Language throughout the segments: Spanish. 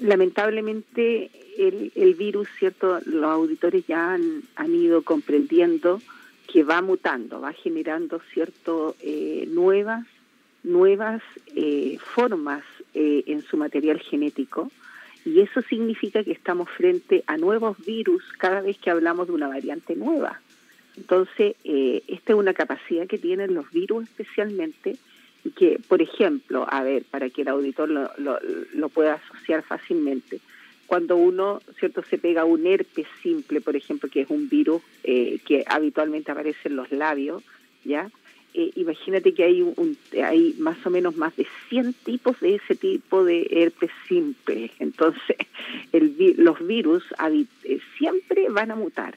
Lamentablemente el, el virus, ¿cierto? Los auditores ya han, han ido comprendiendo que va mutando, va generando cierto eh, nuevas nuevas eh, formas eh, en su material genético y eso significa que estamos frente a nuevos virus cada vez que hablamos de una variante nueva. Entonces, eh, esta es una capacidad que tienen los virus especialmente que, por ejemplo, a ver, para que el auditor lo, lo, pueda asociar fácilmente, cuando uno, ¿cierto?, se pega un herpes simple, por ejemplo, que es un virus eh, que habitualmente aparece en los labios, ¿ya? Eh, imagínate que hay, un, hay más o menos más de 100 tipos de ese tipo de herpes simple. Entonces, el, los virus eh, siempre van a mutar.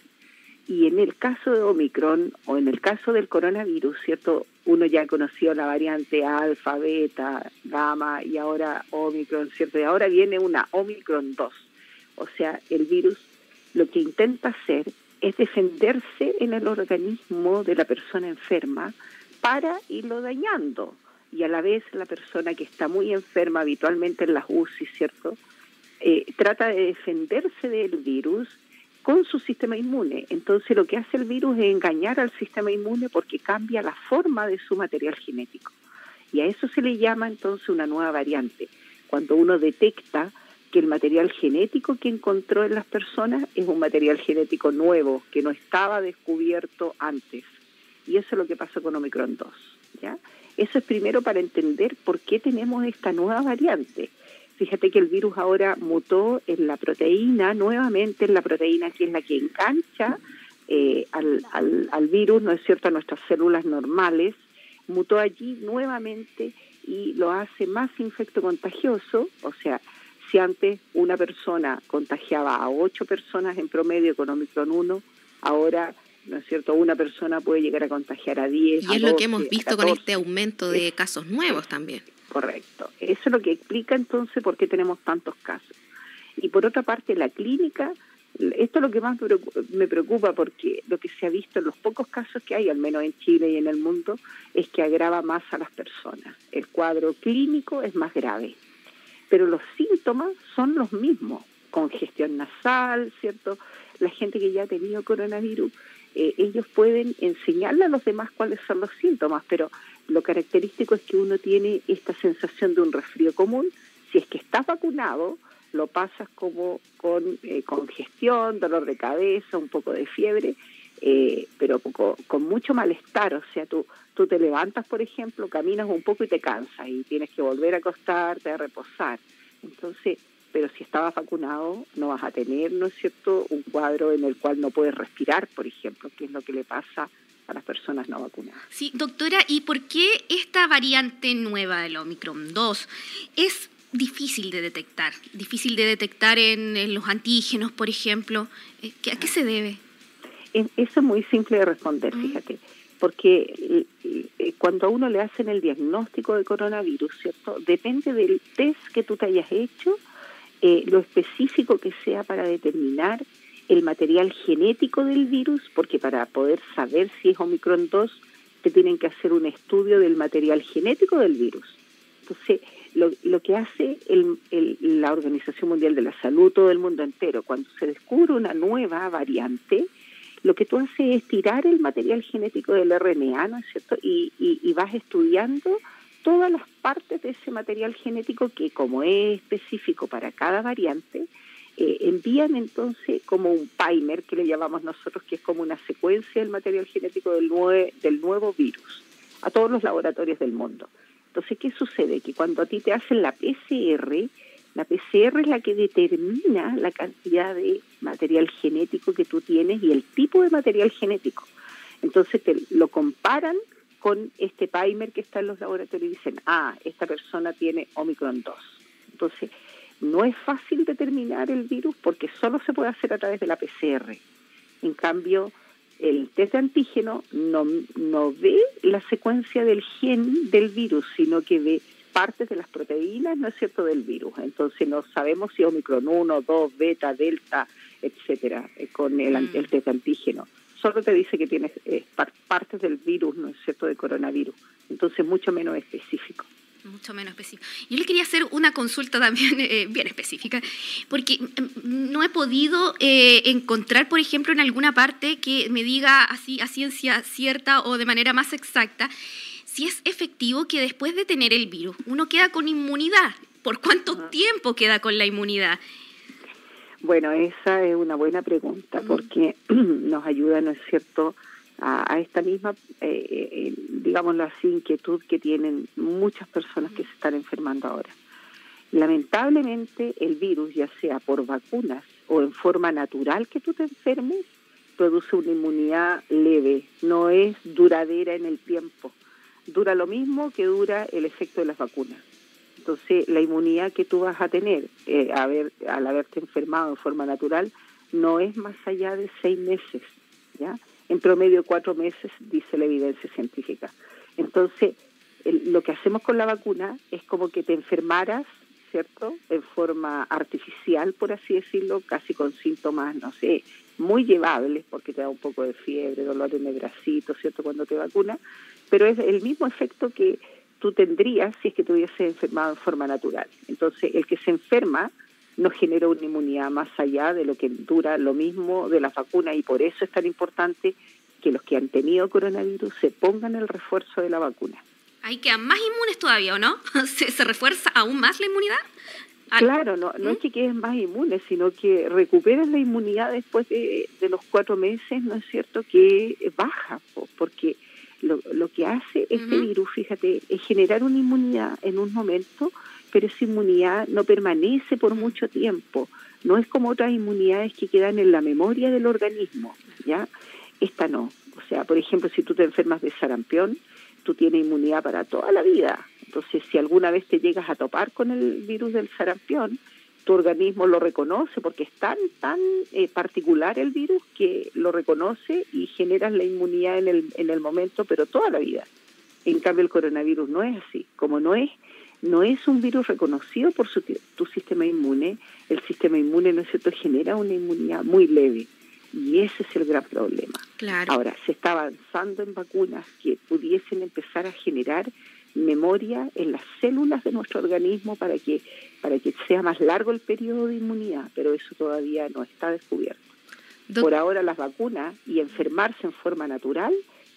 Y en el caso de Omicron o en el caso del coronavirus, ¿cierto? Uno ya ha conocido la variante alfa, beta, gamma y ahora Omicron, ¿cierto? Y ahora viene una Omicron 2. O sea, el virus lo que intenta hacer es defenderse en el organismo de la persona enferma para irlo dañando. Y a la vez la persona que está muy enferma habitualmente en las UCI, ¿cierto? Eh, trata de defenderse del virus con su sistema inmune. Entonces lo que hace el virus es engañar al sistema inmune porque cambia la forma de su material genético. Y a eso se le llama entonces una nueva variante. Cuando uno detecta que el material genético que encontró en las personas es un material genético nuevo, que no estaba descubierto antes. Y eso es lo que pasó con Omicron 2. ¿ya? Eso es primero para entender por qué tenemos esta nueva variante. Fíjate que el virus ahora mutó en la proteína, nuevamente en la proteína que es la que engancha eh, al, al, al virus, ¿no es cierto?, a nuestras células normales, mutó allí nuevamente y lo hace más infecto contagioso, o sea, si antes una persona contagiaba a ocho personas en promedio con Omicron 1, ahora ¿no es cierto? Una persona puede llegar a contagiar a 10. Y es lo que hemos visto con este aumento de casos nuevos también. Correcto. Eso es lo que explica entonces por qué tenemos tantos casos. Y por otra parte, la clínica, esto es lo que más me preocupa porque lo que se ha visto en los pocos casos que hay, al menos en Chile y en el mundo, es que agrava más a las personas. El cuadro clínico es más grave, pero los síntomas son los mismos, congestión nasal, ¿cierto? La gente que ya ha tenido coronavirus eh, ellos pueden enseñarle a los demás cuáles son los síntomas, pero lo característico es que uno tiene esta sensación de un resfrío común. Si es que estás vacunado, lo pasas como con eh, congestión, dolor de cabeza, un poco de fiebre, eh, pero poco, con mucho malestar. O sea, tú, tú te levantas, por ejemplo, caminas un poco y te cansas y tienes que volver a acostarte, a reposar. Entonces, pero si estabas vacunado no vas a tener, ¿no es cierto?, un cuadro en el cual no puedes respirar, por ejemplo, que es lo que le pasa a las personas no vacunadas. Sí, doctora, ¿y por qué esta variante nueva del Omicron 2 es difícil de detectar? Difícil de detectar en, los antígenos, por ejemplo. Eh, ¿A qué se debe? Eso es muy simple de responder, fíjate, porque eh, cuando a uno le hacen el diagnóstico de coronavirus, ¿cierto? Depende del test que tú te hayas hecho, eh, lo específico que sea para determinar el material genético del virus, porque para poder saber si es Omicron 2, te tienen que hacer un estudio del material genético del virus. Entonces, lo, lo que hace el, el, la Organización Mundial de la Salud, todo el mundo entero, cuando se descubre una nueva variante, lo que tú haces es tirar el material genético del RNA, ¿no es cierto? Y, y, y vas estudiando todas las partes de ese material genético que como es específico para cada variante, eh, envían entonces como un primer que le llamamos nosotros, que es como una secuencia del material genético del, nue del nuevo virus a todos los laboratorios del mundo. Entonces, ¿qué sucede? Que cuando a ti te hacen la PCR, la PCR es la que determina la cantidad de material genético que tú tienes y el tipo de material genético. Entonces te lo comparan con este primer que está en los laboratorios y dicen, ah, esta persona tiene Omicron 2. Entonces, no es fácil determinar el virus porque solo se puede hacer a través de la PCR. En cambio, el test de antígeno no, no ve la secuencia del gen del virus, sino que ve partes de las proteínas, ¿no es cierto?, del virus. Entonces no sabemos si Omicron 1, 2, beta, delta, etcétera, eh, con el, mm. el test de antígeno solo te dice que tienes eh, partes del virus, ¿no es cierto?, de coronavirus. Entonces, mucho menos específico. mucho menos específico. Yo le quería hacer una consulta también eh, bien específica, porque mm, no he podido eh, encontrar, por ejemplo, en alguna parte que me diga así a ciencia cierta o de manera más exacta si es efectivo que después de tener el virus uno queda con inmunidad. ¿Por cuánto tiempo queda con la inmunidad? Bueno, esa es una buena pregunta porque nos ayuda, ¿no es cierto?, a, esta misma, eh, eh, digámoslo así, inquietud que tienen muchas personas que se están enfermando ahora. Lamentablemente el virus, ya sea por vacunas o en forma natural que tú te enfermes, produce una inmunidad leve, no es duradera en el tiempo. Dura lo mismo que dura el efecto de las vacunas. Entonces, la inmunidad que tú vas a tener eh, al haberte enfermado en forma natural no es más allá de seis meses, ¿ya? En promedio cuatro meses, dice la evidencia científica. Entonces, lo que hacemos con la vacuna es como que te enfermaras, ¿cierto? En forma artificial, por así decirlo, casi con síntomas, no sé, muy llevables, porque te da un poco de fiebre, dolor en el bracito, ¿cierto? Cuando te vacunas, pero es el mismo efecto que tú tendrías si es que te hubiese enfermado en forma natural. Entonces, el que se enferma no genera una inmunidad más allá de lo que dura lo mismo de las vacunas y por eso es tan importante que los que han tenido coronavirus se pongan el refuerzo de la vacuna. Hay que más inmunes todavía, ¿o no? ¿Se, refuerza aún más la inmunidad? Claro, no, no es ¿Mm? que quedes más inmune, sino que recuperas la inmunidad después de, de los cuatro meses, ¿no es cierto? Que baja, porque lo, lo que hace este virus, fíjate, es generar una inmunidad en un momento, pero esa inmunidad no permanece por mucho tiempo. No es como otras inmunidades que quedan en la memoria del organismo, ¿ya? Esta no. O sea, por ejemplo, si tú te enfermas de sarampión, tú tienes inmunidad para toda la vida. Entonces, si alguna vez te llegas a topar con el virus del sarampión, tu organismo lo reconoce porque es tan, tan eh, particular el virus que lo reconoce y generas la inmunidad en el, en el momento, pero toda la vida. En cambio, el coronavirus no es así. Como no es, no es un virus reconocido por su, tu sistema inmune, el sistema inmune, ¿no es cierto?, genera una inmunidad muy leve. Y ese es el gran problema. Claro. Ahora, se está avanzando en vacunas que pudiesen empezar a generar memoria en las células de nuestro organismo para que, para que sea más largo el periodo de inmunidad, pero eso todavía no está descubierto. Por ahora las vacunas y enfermarse en forma natural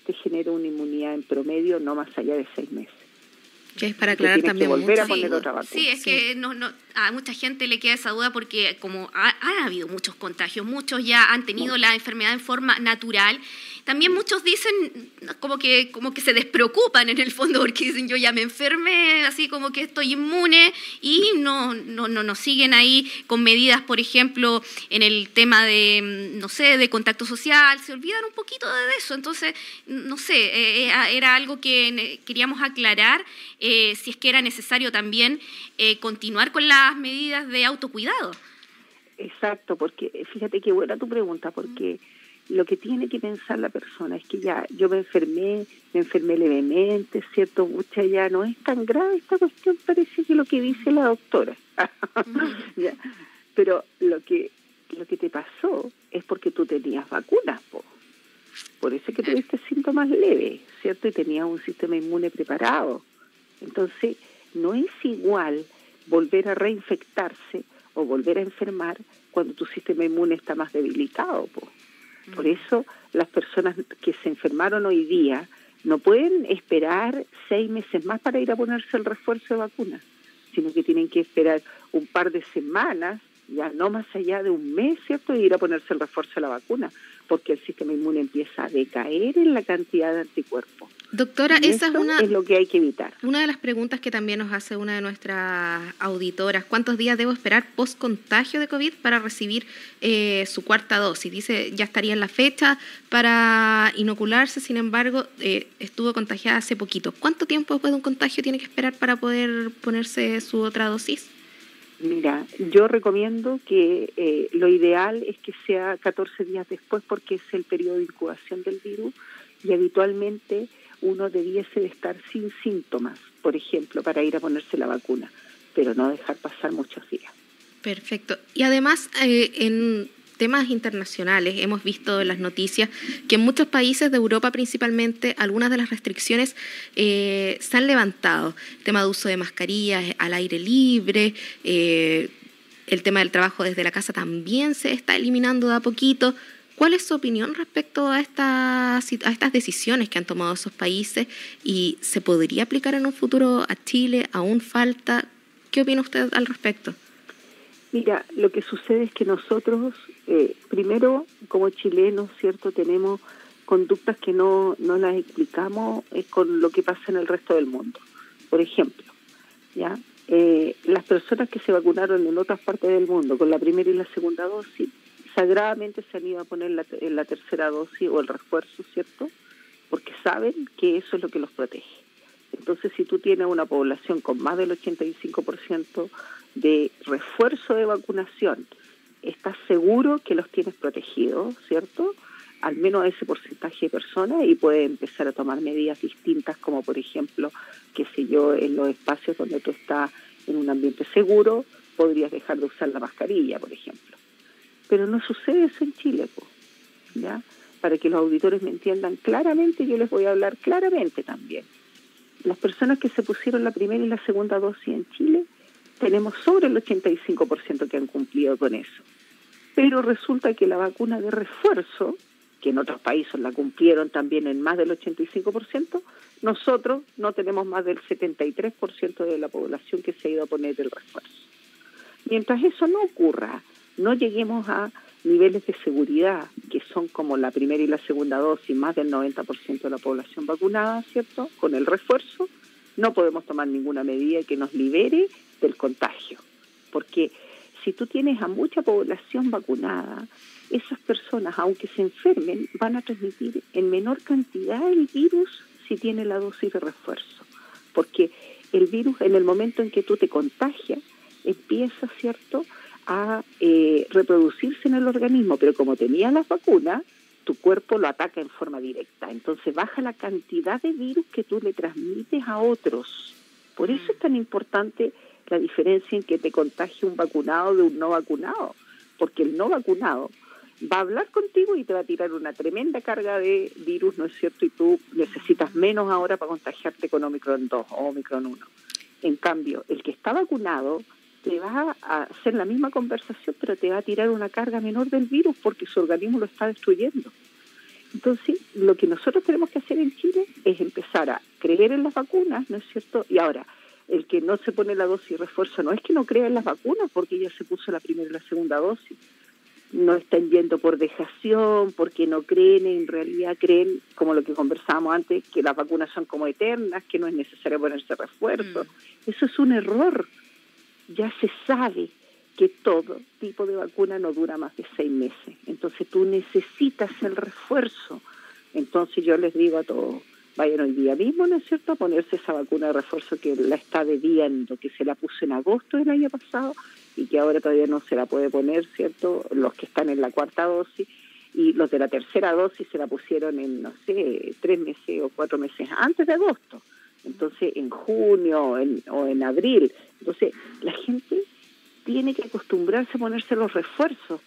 te genera una inmunidad en promedio no más allá de seis meses. Que es para aclarar también. volver a poner otra vacuna. Sí, es que no, no, a mucha gente le queda esa duda porque como ha, ha habido muchos contagios, muchos ya han tenido la enfermedad en forma natural también muchos dicen como que, como que se despreocupan en el fondo porque dicen yo ya me enfermé, así como que estoy inmune y no, no, no nos siguen ahí con medidas, por ejemplo, en el tema de, no sé, de contacto social, se olvidan un poquito de eso. Entonces, no sé, eh, eh, era algo que queríamos aclarar eh, si es que era necesario también continuar con las medidas de autocuidado. Exacto, porque fíjate qué buena tu pregunta, porque lo que tiene que pensar la persona es que ya yo me enfermé, me enfermé levemente, ¿cierto? Mucha ya no es tan grave esta cuestión, parece que lo que dice la doctora. Pero lo que lo que te pasó es porque tú tenías vacunas, po. por eso es que tuviste síntomas leves, ¿cierto? Y tenías un sistema inmune preparado. Entonces, no es igual volver a reinfectarse o volver a enfermar cuando tu sistema inmune está más debilitado, po. Por eso las personas que se enfermaron hoy día no pueden esperar seis meses más para ir a ponerse el refuerzo de vacuna, sino que tienen que esperar un par de semanas, ya no más allá de un mes, ¿cierto?, de ir a ponerse el refuerzo de la vacuna, porque el sistema inmune empieza a decaer en la cantidad de anticuerpos. Doctora, esa es una es lo que hay que evitar. Una de las preguntas que también nos hace una de nuestras auditoras, ¿cuántos días debo esperar post contagio de COVID para recibir eh, su cuarta dosis? Dice, ya estaría en la fecha para inocularse, sin embargo, eh, estuvo contagiada hace poquito. ¿Cuánto tiempo después de un contagio tiene que esperar para poder ponerse su otra dosis? Mira, yo recomiendo que eh, lo ideal es que sea 14 días después porque es el periodo de incubación del virus y habitualmente uno debiese de estar sin síntomas, por ejemplo, para ir a ponerse la vacuna, pero no dejar pasar muchos días. Perfecto. Y además, eh, en temas internacionales, hemos visto en las noticias que en muchos países de Europa principalmente algunas de las restricciones eh, se han levantado. El tema de uso de mascarillas al aire libre, eh, el tema del trabajo desde la casa también se está eliminando de a poquito. ¿Cuál es su opinión respecto a estas, a estas decisiones que han tomado esos países y se podría aplicar en un futuro a Chile? ¿Aún falta? ¿Qué opina usted al respecto? Mira, lo que sucede es que nosotros, eh, primero, como chilenos, ¿cierto? Tenemos conductas que no, no las explicamos con lo que pasa en el resto del mundo. Por ejemplo, ¿ya? Eh, las personas que se vacunaron en otras partes del mundo con la primera y la segunda dosis, sagradamente se han ido a poner la, la tercera dosis o el refuerzo, ¿cierto? Porque saben que eso es lo que los protege. Entonces, si tú tienes una población con más del 85% de refuerzo de vacunación, estás seguro que los tienes protegidos, ¿cierto? Al menos a ese porcentaje de personas y puedes empezar a tomar medidas distintas, como por ejemplo, qué sé yo, en los espacios donde tú estás en un ambiente seguro, podrías dejar de usar la mascarilla, por ejemplo. Pero no sucede eso en Chile, ¿ya? Para que los auditores me entiendan claramente, yo les voy a hablar claramente también. Las personas que se pusieron la primera y la segunda dosis en Chile tenemos sobre el 85% que han cumplido con eso. Pero resulta que la vacuna de refuerzo, que en otros países la cumplieron también en más del 85%, nosotros no tenemos más del 73% de la población que se ha ido a poner el refuerzo. Mientras eso no ocurra, no lleguemos a niveles de seguridad que son como la primera y la segunda dosis, más del 90% de la población vacunada, ¿cierto? Con el refuerzo, no podemos tomar ninguna medida que nos libere del contagio. Porque si tú tienes a mucha población vacunada, esas personas, aunque se enfermen, van a transmitir en menor cantidad el virus si tienen la dosis de refuerzo. Porque el virus, en el momento en que tú te contagias, empieza, ¿cierto?, a eh, reproducirse en el organismo, pero como tenía las vacunas, tu cuerpo lo ataca en forma directa. Entonces baja la cantidad de virus que tú le transmites a otros. Por eso es tan importante la diferencia en que te contagie un vacunado de un no vacunado, porque el no vacunado va a hablar contigo y te va a tirar una tremenda carga de virus, ¿no es cierto? Y tú necesitas menos ahora para contagiarte con Omicron 2 o Omicron 1. En cambio, el que está vacunado te va a hacer la misma conversación, pero te va a tirar una carga menor del virus porque su organismo lo está destruyendo. Entonces, lo que nosotros tenemos que hacer en Chile es empezar a creer en las vacunas, ¿no es cierto? Y ahora, el que no se pone la dosis refuerzo no es que no crea en las vacunas, porque ya se puso la primera y la segunda dosis. No están yendo por dejación, porque no creen, en realidad creen, como lo que conversábamos antes, que las vacunas son como eternas, que no es necesario ponerse refuerzo. Mm. Eso es un error. Ya se sabe que todo tipo de vacuna no dura más de seis meses. Entonces tú necesitas el refuerzo. Entonces yo les digo a todos, vayan hoy día mismo, ¿no es cierto?, a ponerse esa vacuna de refuerzo que la está debiendo, que se la puso en agosto del año pasado y que ahora todavía no se la puede poner, ¿cierto?, los que están en la cuarta dosis y los de la tercera dosis se la pusieron en, no sé, tres meses o cuatro meses antes de agosto. Entonces, en junio o en abril. Entonces, la gente tiene que acostumbrarse a ponerse los refuerzos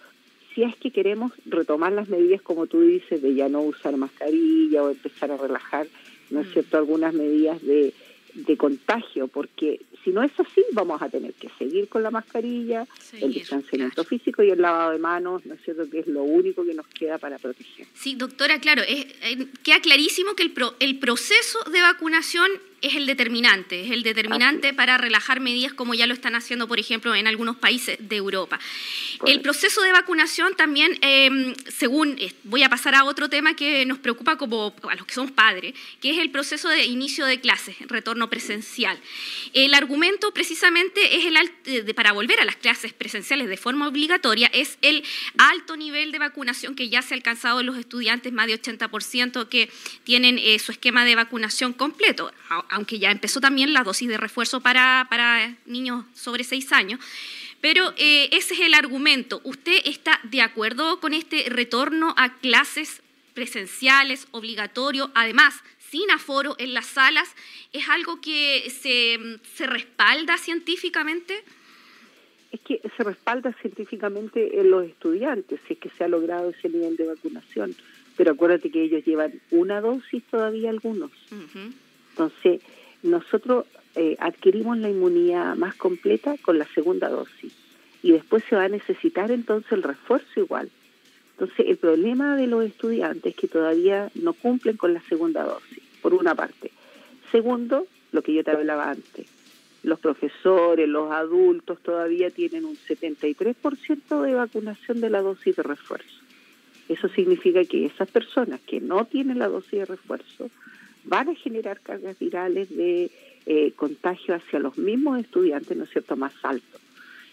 si es que queremos retomar las medidas, como tú dices, de ya no usar mascarilla o empezar a relajar, ¿no es mm. cierto?, algunas medidas de, de contagio, porque si no es así, vamos a tener que seguir con la mascarilla, el distanciamiento físico y el lavado de manos, ¿no es cierto?, que es lo único que nos queda para proteger. Sí, doctora, claro, es, eh, queda clarísimo que el, el proceso de vacunación es el determinante, es el determinante para relajar medidas como ya lo están haciendo, por ejemplo, en algunos países de Europa. El proceso de vacunación también, em, según, eh, voy a pasar a otro tema que nos preocupa como a los que somos padres, que es el proceso de inicio de clases, retorno presencial. El argumento precisamente es el eh, de, para volver a las clases presenciales de forma obligatoria es el alto nivel de vacunación que ya se ha alcanzado en los estudiantes, más de 80% que tienen eh, su esquema de vacunación completo aunque ya empezó también la dosis de refuerzo para, para niños sobre 6 años. Pero eh, ese es el argumento. ¿Usted está de acuerdo con este retorno a clases presenciales, obligatorio, además sin aforo en las salas? ¿Es algo que se, se respalda científicamente? es que se respalda científicamente en los estudiantes, si es que se ha logrado ese nivel de vacunación. Pero acuérdate que ellos llevan una dosis todavía algunos. Entonces, nosotros eh, adquirimos la inmunidad más completa con la segunda dosis y después se va a necesitar entonces el refuerzo igual. Entonces, el problema de los estudiantes es que todavía no cumplen con la segunda dosis, por una parte. Segundo, lo que yo te hablaba antes, los profesores, los adultos todavía tienen un 73% de vacunación de la dosis de refuerzo. Eso significa que esas personas que no tienen la dosis de refuerzo van a generar cargas virales de eh, contagio hacia los mismos estudiantes, ¿no es cierto?, más altos.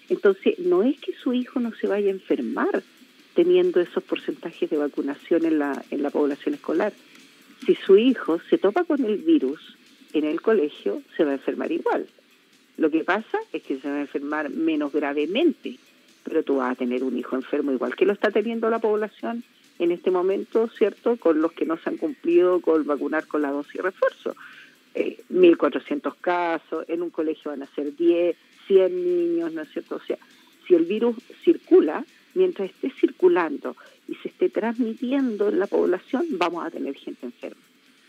Entonces, no es que su hijo no se vaya a enfermar teniendo esos porcentajes de vacunación en la, en la población escolar. Si su hijo se topa con el virus en el colegio, se va a enfermar igual. Lo que pasa es que se va a enfermar menos gravemente, pero tú vas a tener un hijo enfermo igual que lo está teniendo la población en este momento, ¿cierto? Con los que no se han cumplido con vacunar con la dosis refuerzo. Eh, 1.400 casos, en un colegio van a ser 10, 100 niños, ¿no es cierto? O sea, si el virus circula, mientras esté circulando y se esté transmitiendo en la población, vamos a tener gente enferma.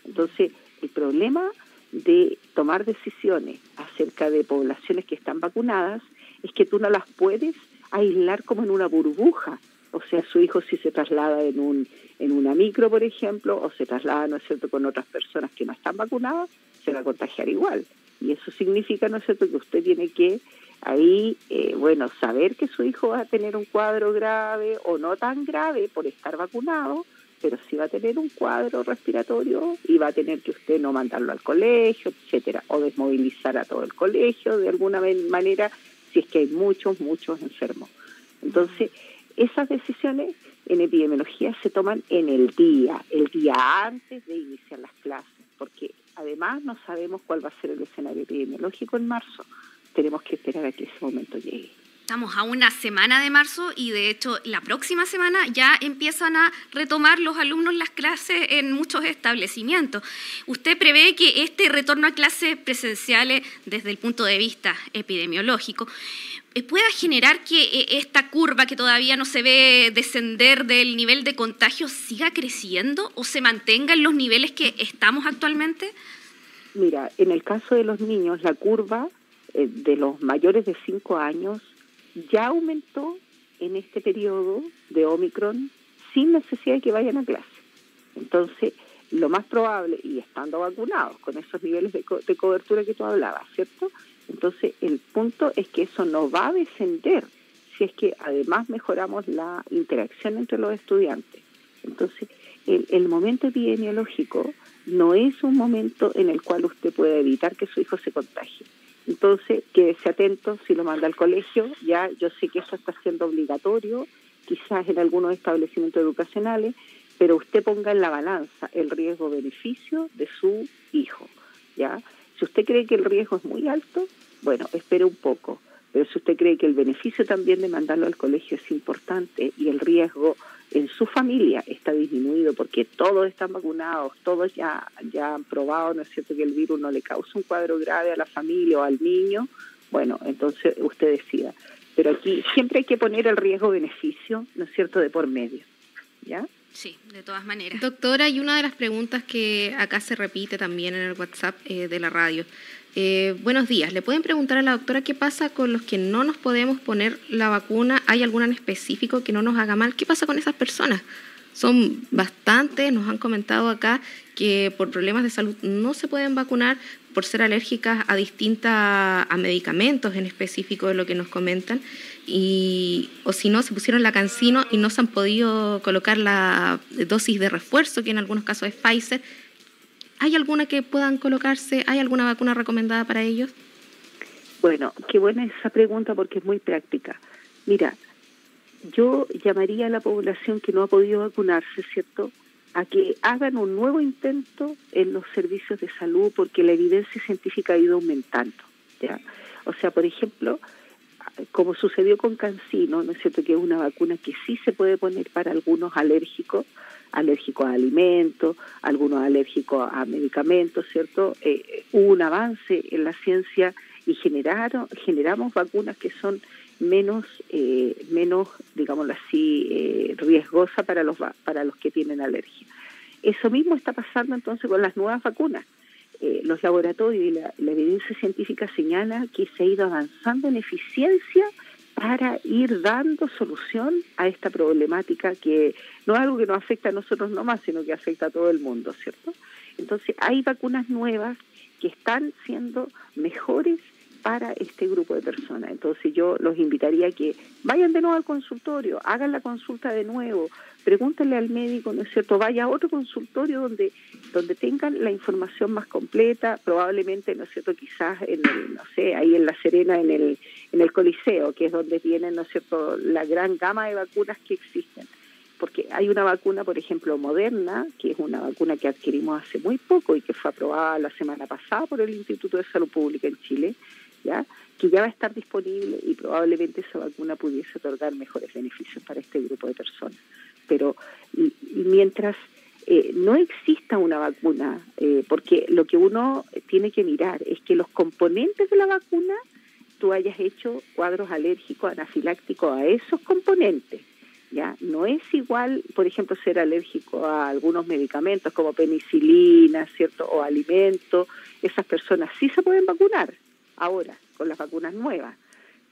Entonces, el problema de tomar decisiones acerca de poblaciones que están vacunadas es que tú no las puedes aislar como en una burbuja. O sea, su hijo si se traslada en un en una micro, por ejemplo, o se traslada, ¿no es cierto?, con otras personas que no están vacunadas, se va a contagiar igual. Y eso significa, ¿no es cierto?, que usted tiene que ahí, eh, bueno, saber que su hijo va a tener un cuadro grave o no tan grave por estar vacunado, pero sí va a tener un cuadro respiratorio y va a tener que usted no mandarlo al colegio, etcétera, o desmovilizar a todo el colegio de alguna manera si es que hay muchos, muchos enfermos. Entonces, esas decisiones en epidemiología se toman en el día, el día antes de iniciar las clases, porque además no sabemos cuál va a ser el escenario epidemiológico en marzo. Tenemos que esperar a que ese momento llegue. Estamos a una semana de marzo y de hecho la próxima semana ya empiezan a retomar los alumnos las clases en muchos establecimientos. ¿Usted prevé que este retorno a clases presenciales desde el punto de vista epidemiológico pueda generar que eh, esta curva que todavía no se ve descender del nivel de contagio siga creciendo o se mantenga en los niveles que estamos actualmente? Mira, en el caso de los niños, la curva eh, de los mayores de 5 años ya aumentó en este periodo de Omicron sin necesidad de que vayan a clase. Entonces, lo más probable, y estando vacunados con esos niveles de, cobertura que tú hablabas, ¿cierto? Entonces, el punto es que eso no va a descender si es que además mejoramos la interacción entre los estudiantes. Entonces, el, el momento epidemiológico no es un momento en el cual usted puede evitar que su hijo se contagie. Entonces, quédese atento si lo manda al colegio. Ya yo sé que eso está siendo obligatorio, quizás en algunos establecimientos educacionales, pero usted ponga en la balanza el riesgo-beneficio de su hijo. ¿ya? Si usted cree que el riesgo es muy alto, bueno, espere un poco. Pero si usted cree que el beneficio también de mandarlo al colegio es importante y el riesgo en su familia está disminuido porque todos están vacunados, todos ya, ya han probado, ¿no es cierto?, que el virus no le causa un cuadro grave a la familia o al niño, bueno, entonces usted decida. Pero aquí siempre hay que poner el riesgo-beneficio, ¿no es cierto?, de por medio, ¿ya? Sí, de todas maneras. Doctora, y una de las preguntas que acá se repite también en el WhatsApp eh, de la radio. Eh, buenos días. ¿Le pueden preguntar a la doctora qué pasa con los que no nos podemos poner la vacuna? ¿Hay alguna en específico que no nos haga mal? ¿Qué pasa con esas personas? Son bastantes, nos han comentado acá que por problemas de salud no se pueden vacunar por ser alérgicas a distintos a medicamentos en específico de lo que nos comentan y o si no se pusieron la cancino y no se han podido colocar la dosis de refuerzo que en algunos casos es Pfizer ¿Hay alguna que puedan colocarse? ¿Hay alguna vacuna recomendada para ellos? Bueno, qué buena esa pregunta porque es muy práctica. Mira, yo llamaría a la población que no ha podido vacunarse, ¿cierto?, a que hagan un nuevo intento en los servicios de salud porque la evidencia científica ha ido aumentando. ¿ya? O sea, por ejemplo, como sucedió con Cancino, ¿no es cierto?, que es una vacuna que sí se puede poner para algunos alérgicos, alérgicos a alimentos, algunos alérgicos a medicamentos, ¿cierto? Eh, hubo un avance en la ciencia y generaron, generamos vacunas que son menos, eh, menos digámoslo así, eh, riesgosa para los, para los que tienen alergia. Eso mismo está pasando entonces con las nuevas vacunas. Eh, los laboratorios y la, evidencia científica señala que se ha ido avanzando en eficiencia para ir dando solución a esta problemática que no es algo que nos afecta a nosotros nomás, sino que afecta a todo el mundo, ¿cierto? Entonces hay vacunas nuevas que están siendo mejores para este grupo de personas. Entonces yo los invitaría a que vayan de nuevo al consultorio, hagan la consulta de nuevo, pregúntenle al médico, ¿no es cierto? Vaya a otro consultorio donde, donde tengan la información más completa, probablemente, ¿no es cierto? Quizás en el, no sé, ahí en La Serena, en el, en el Coliseo, que es donde vienen, ¿no es cierto?, la gran gama de vacunas que existen porque hay una vacuna, por ejemplo, moderna, que es una vacuna que adquirimos hace muy poco y que fue aprobada la semana pasada por el Instituto de Salud Pública en Chile, que ya va a estar disponible y probablemente esa vacuna pudiese otorgar mejores beneficios para este grupo de personas. Pero mientras eh, no exista una vacuna, eh, porque lo que uno tiene que mirar es que los componentes de la vacuna, tú hayas hecho cuadros alérgicos, anafilácticos a esos componentes. ¿Ya? No es igual, por ejemplo, ser alérgico a algunos medicamentos como penicilina, ¿cierto? O alimentos. Esas personas sí se pueden vacunar, ahora con las vacunas nuevas,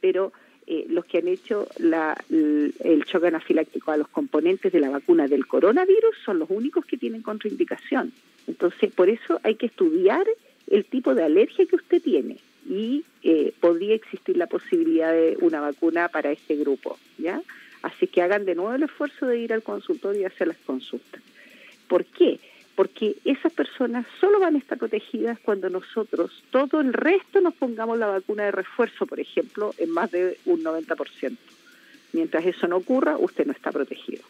pero eh, los que han hecho la, el choque anafiláctico a los componentes de la vacuna del coronavirus son los únicos que tienen contraindicación. Entonces, por eso hay que estudiar el tipo de alergia que usted tiene y eh, podría existir la posibilidad de una vacuna para este grupo, ¿ya? Así que hagan de nuevo el esfuerzo de ir al consultorio y hacer las consultas. ¿Por qué? Porque esas personas solo van a estar protegidas cuando nosotros, todo el resto, nos pongamos la vacuna de refuerzo, por ejemplo, en más de un 90%. Mientras eso no ocurra, usted no está protegido.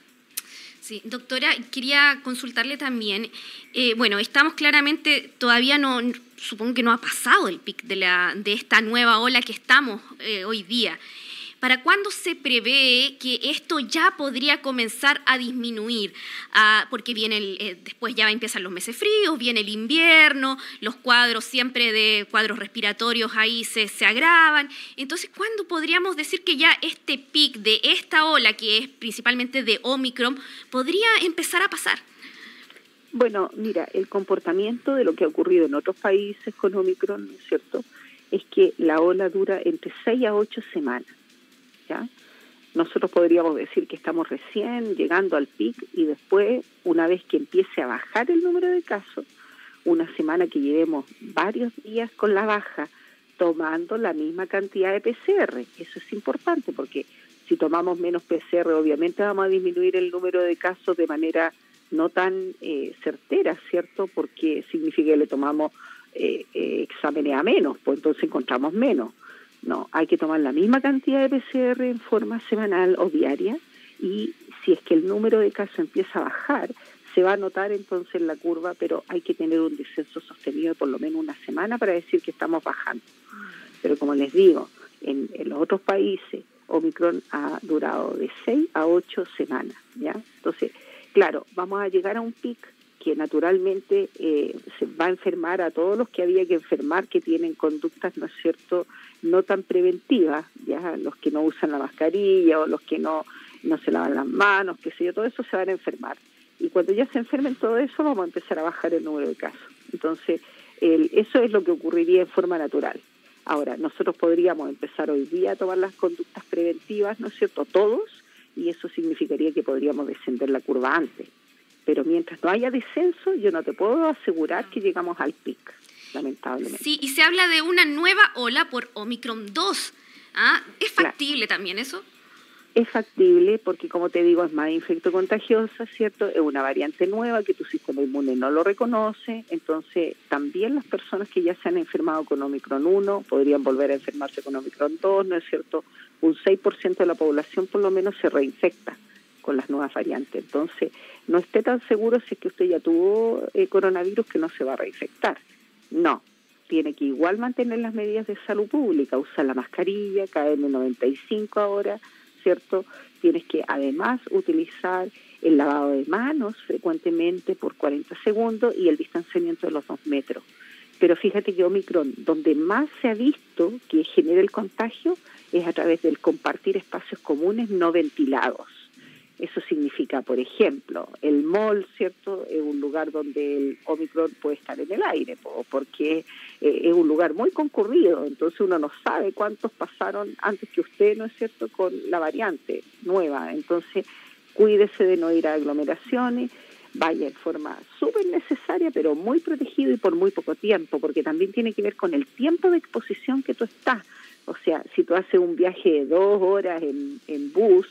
Sí, doctora, quería consultarle también, eh, bueno, estamos claramente, todavía no, supongo que no ha pasado el pic de, la, de esta nueva ola que estamos eh, hoy día. ¿Para cuándo se prevé que esto ya podría comenzar a disminuir? Ah, porque viene eh, después ya empiezan los meses fríos, viene el invierno, los cuadros siempre de cuadros respiratorios ahí se, se agravan. Entonces, ¿cuándo podríamos decir que ya este pic de esta ola, que es principalmente de Omicron, podría empezar a pasar? Bueno, mira, el comportamiento de lo que ha ocurrido en otros países con Omicron, ¿no es cierto? Es que la ola dura entre 6 a 8 semanas. ¿Ya? Nosotros podríamos decir que estamos recién llegando al pic y después, una vez que empiece a bajar el número de casos, una semana que llevemos varios días con la baja, tomando la misma cantidad de PCR. Eso es importante porque si tomamos menos PCR, obviamente vamos a disminuir el número de casos de manera no tan eh, certera, ¿cierto? Porque significa que le tomamos eh, eh, exámenes a menos, pues entonces encontramos menos. No, hay que tomar la misma cantidad de PCR en forma semanal o diaria y si es que el número de casos empieza a bajar, se va a notar entonces la curva, pero hay que tener un descenso sostenido de por lo menos una semana para decir que estamos bajando. Pero como les digo, en, los otros países Omicron ha durado de 6 a 8 semanas, ¿ya? Entonces, claro, vamos a llegar a un pic que naturalmente eh, se va a enfermar a todos los que había que enfermar que tienen conductas, ¿no es cierto?, no tan preventivas, ya los que no usan la mascarilla o los que no, no se lavan las manos, qué sé yo, todo eso se van a enfermar. Y cuando ya se enfermen todo eso, vamos a empezar a bajar el número de casos. Entonces, eso es lo que ocurriría en forma natural. Ahora, nosotros podríamos empezar hoy día a tomar las conductas preventivas, ¿no es cierto?, todos, y eso significaría que podríamos descender la curva antes pero mientras no haya descenso, yo no te puedo asegurar que llegamos al pic, lamentablemente. Sí, y se habla de una nueva ola por Omicron 2. ¿Ah? ¿Es factible también eso? Es factible porque, como te digo, es más infectocontagiosa, ¿cierto? Es una variante nueva que tu sistema inmune no lo reconoce. Entonces, también las personas que ya se han enfermado con Omicron 1 podrían volver a enfermarse con Omicron 2, ¿no es cierto? Un 6% de la población por lo menos se reinfecta con las nuevas variantes. Entonces, no esté tan seguro si es que usted ya tuvo eh, coronavirus que no se va a reinfectar. No, tiene que igual mantener las medidas de salud pública, usar la mascarilla, KN95 ahora, ¿cierto? Tienes que además utilizar el lavado de manos frecuentemente por 40 segundos y el distanciamiento de los dos metros. Pero fíjate que Omicron, donde más se ha visto que genera el contagio, es a través del compartir espacios comunes no ventilados. Eso significa, por ejemplo, el mall, ¿cierto? Es un lugar donde el Omicron puede estar en el aire, porque eh, es un lugar muy concurrido, entonces uno no sabe cuántos pasaron antes que usted, ¿no es cierto?, con la variante nueva. Entonces, cuídese de no ir a aglomeraciones, vaya en forma súper necesaria, pero muy protegido y por muy poco tiempo, porque también tiene que ver con el tiempo de exposición que tú estás. O sea, si tú haces un viaje de dos horas en, en bus,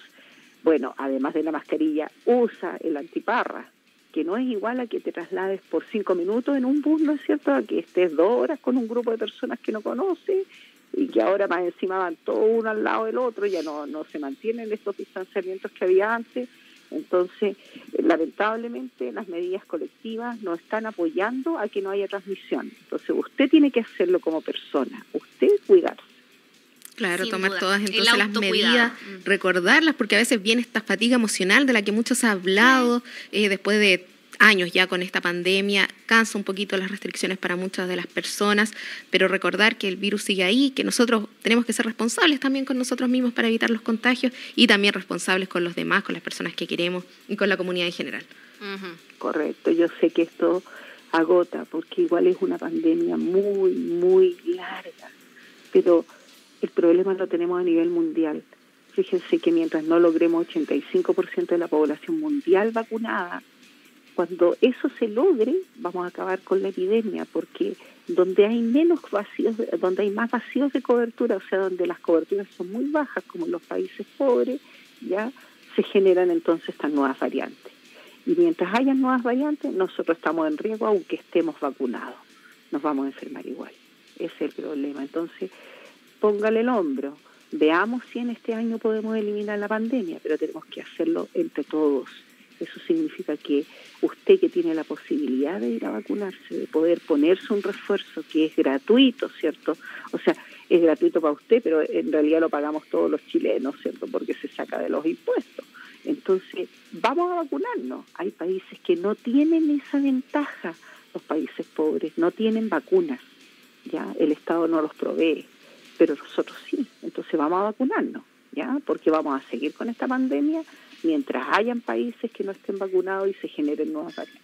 bueno, además de la mascarilla, usa el antiparra, que no es igual a que te traslades por cinco minutos en un bus, ¿no es cierto? A que estés dos horas con un grupo de personas que no conoces y que ahora más encima van todos uno al lado del otro, ya no, no se mantienen estos distanciamientos que había antes. Entonces, lamentablemente, las medidas colectivas no están apoyando a que no haya transmisión. Entonces, usted tiene que hacerlo como persona, usted cuidarse. Claro, tomar todas entonces las medidas, mm. recordarlas, porque a veces viene esta fatiga emocional de la que muchos han hablado eh, después de años ya con esta pandemia, cansa un poquito las restricciones para muchas de las personas, pero recordar que el virus sigue ahí, que nosotros tenemos que ser responsables también con nosotros mismos para evitar los contagios y también responsables con los demás, con las personas que queremos y con la comunidad en general. Correcto, yo sé que esto agota porque igual es una pandemia muy, muy larga, pero el problema lo tenemos a nivel mundial. Fíjense que mientras no logremos 85% de la población mundial vacunada, cuando eso se logre, vamos a acabar con la epidemia, porque donde hay menos vacíos, donde hay más vacíos de cobertura, o sea, donde las coberturas son muy bajas, como en los países pobres, ya se generan entonces estas nuevas variantes. Y mientras haya nuevas variantes, nosotros estamos en riesgo aunque estemos vacunados. Nos vamos a enfermar igual. Ese es el problema. Entonces, póngale el hombro. Veamos si en este año podemos eliminar la pandemia, pero tenemos que hacerlo entre todos. Eso significa que usted que tiene la posibilidad de ir a vacunarse, de poder ponerse un refuerzo que es gratuito, ¿cierto? O sea, es gratuito para usted, pero en realidad lo pagamos todos los chilenos, ¿cierto? Porque se saca de los impuestos. Entonces, vamos a vacunarnos. Hay países que no tienen esa ventaja, los países pobres, no tienen vacunas, ¿ya? El Estado no los provee pero nosotros sí, entonces vamos a vacunarnos, ¿ya? Porque vamos a seguir con esta pandemia mientras hayan países que no estén vacunados y se generen nuevas variantes.